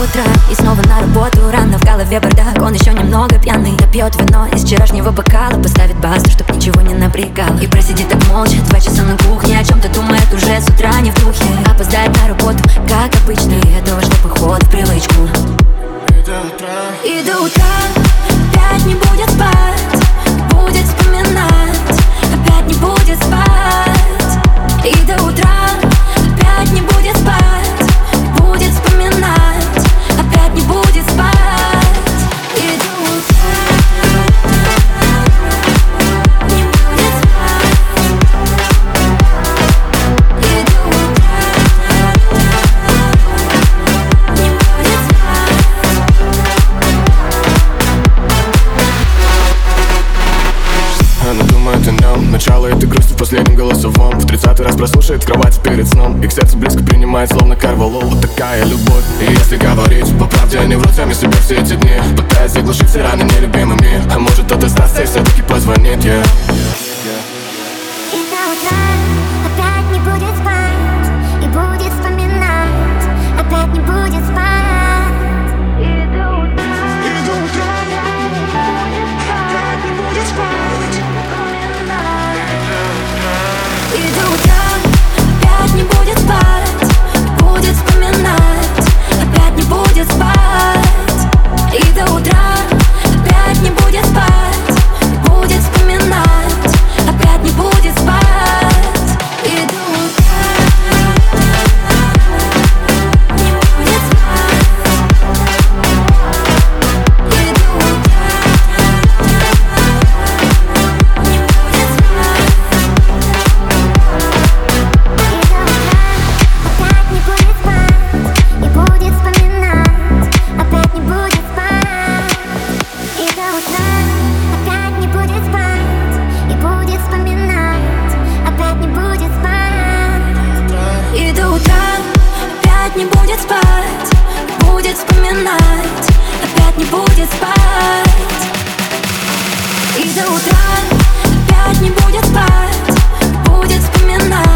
Утро. И снова на работу. Рано в голове бардак, он еще немного пьяный. Допьет вино из вчерашнего бокала. Поставит басту, чтоб ничего не напрягало. И просидит так молча. Два часа на кухне. О чем-то думает уже с утра не в духе. Опоздает на работу, как обычно. И это что поход в привычку. И до утра И до утра Начало этой грусти в последнем голосовом. В тридцатый раз прослушает в кровати перед сном. И к сердцу близко принимает, словно карвалол Вот такая любовь. И если говорить по правде, они врут сами себе все эти дни. Пытаясь заглушить все раны нелюбимыми тонать Опять не будет спать. И до утра опять не будет спать Будет вспоминать.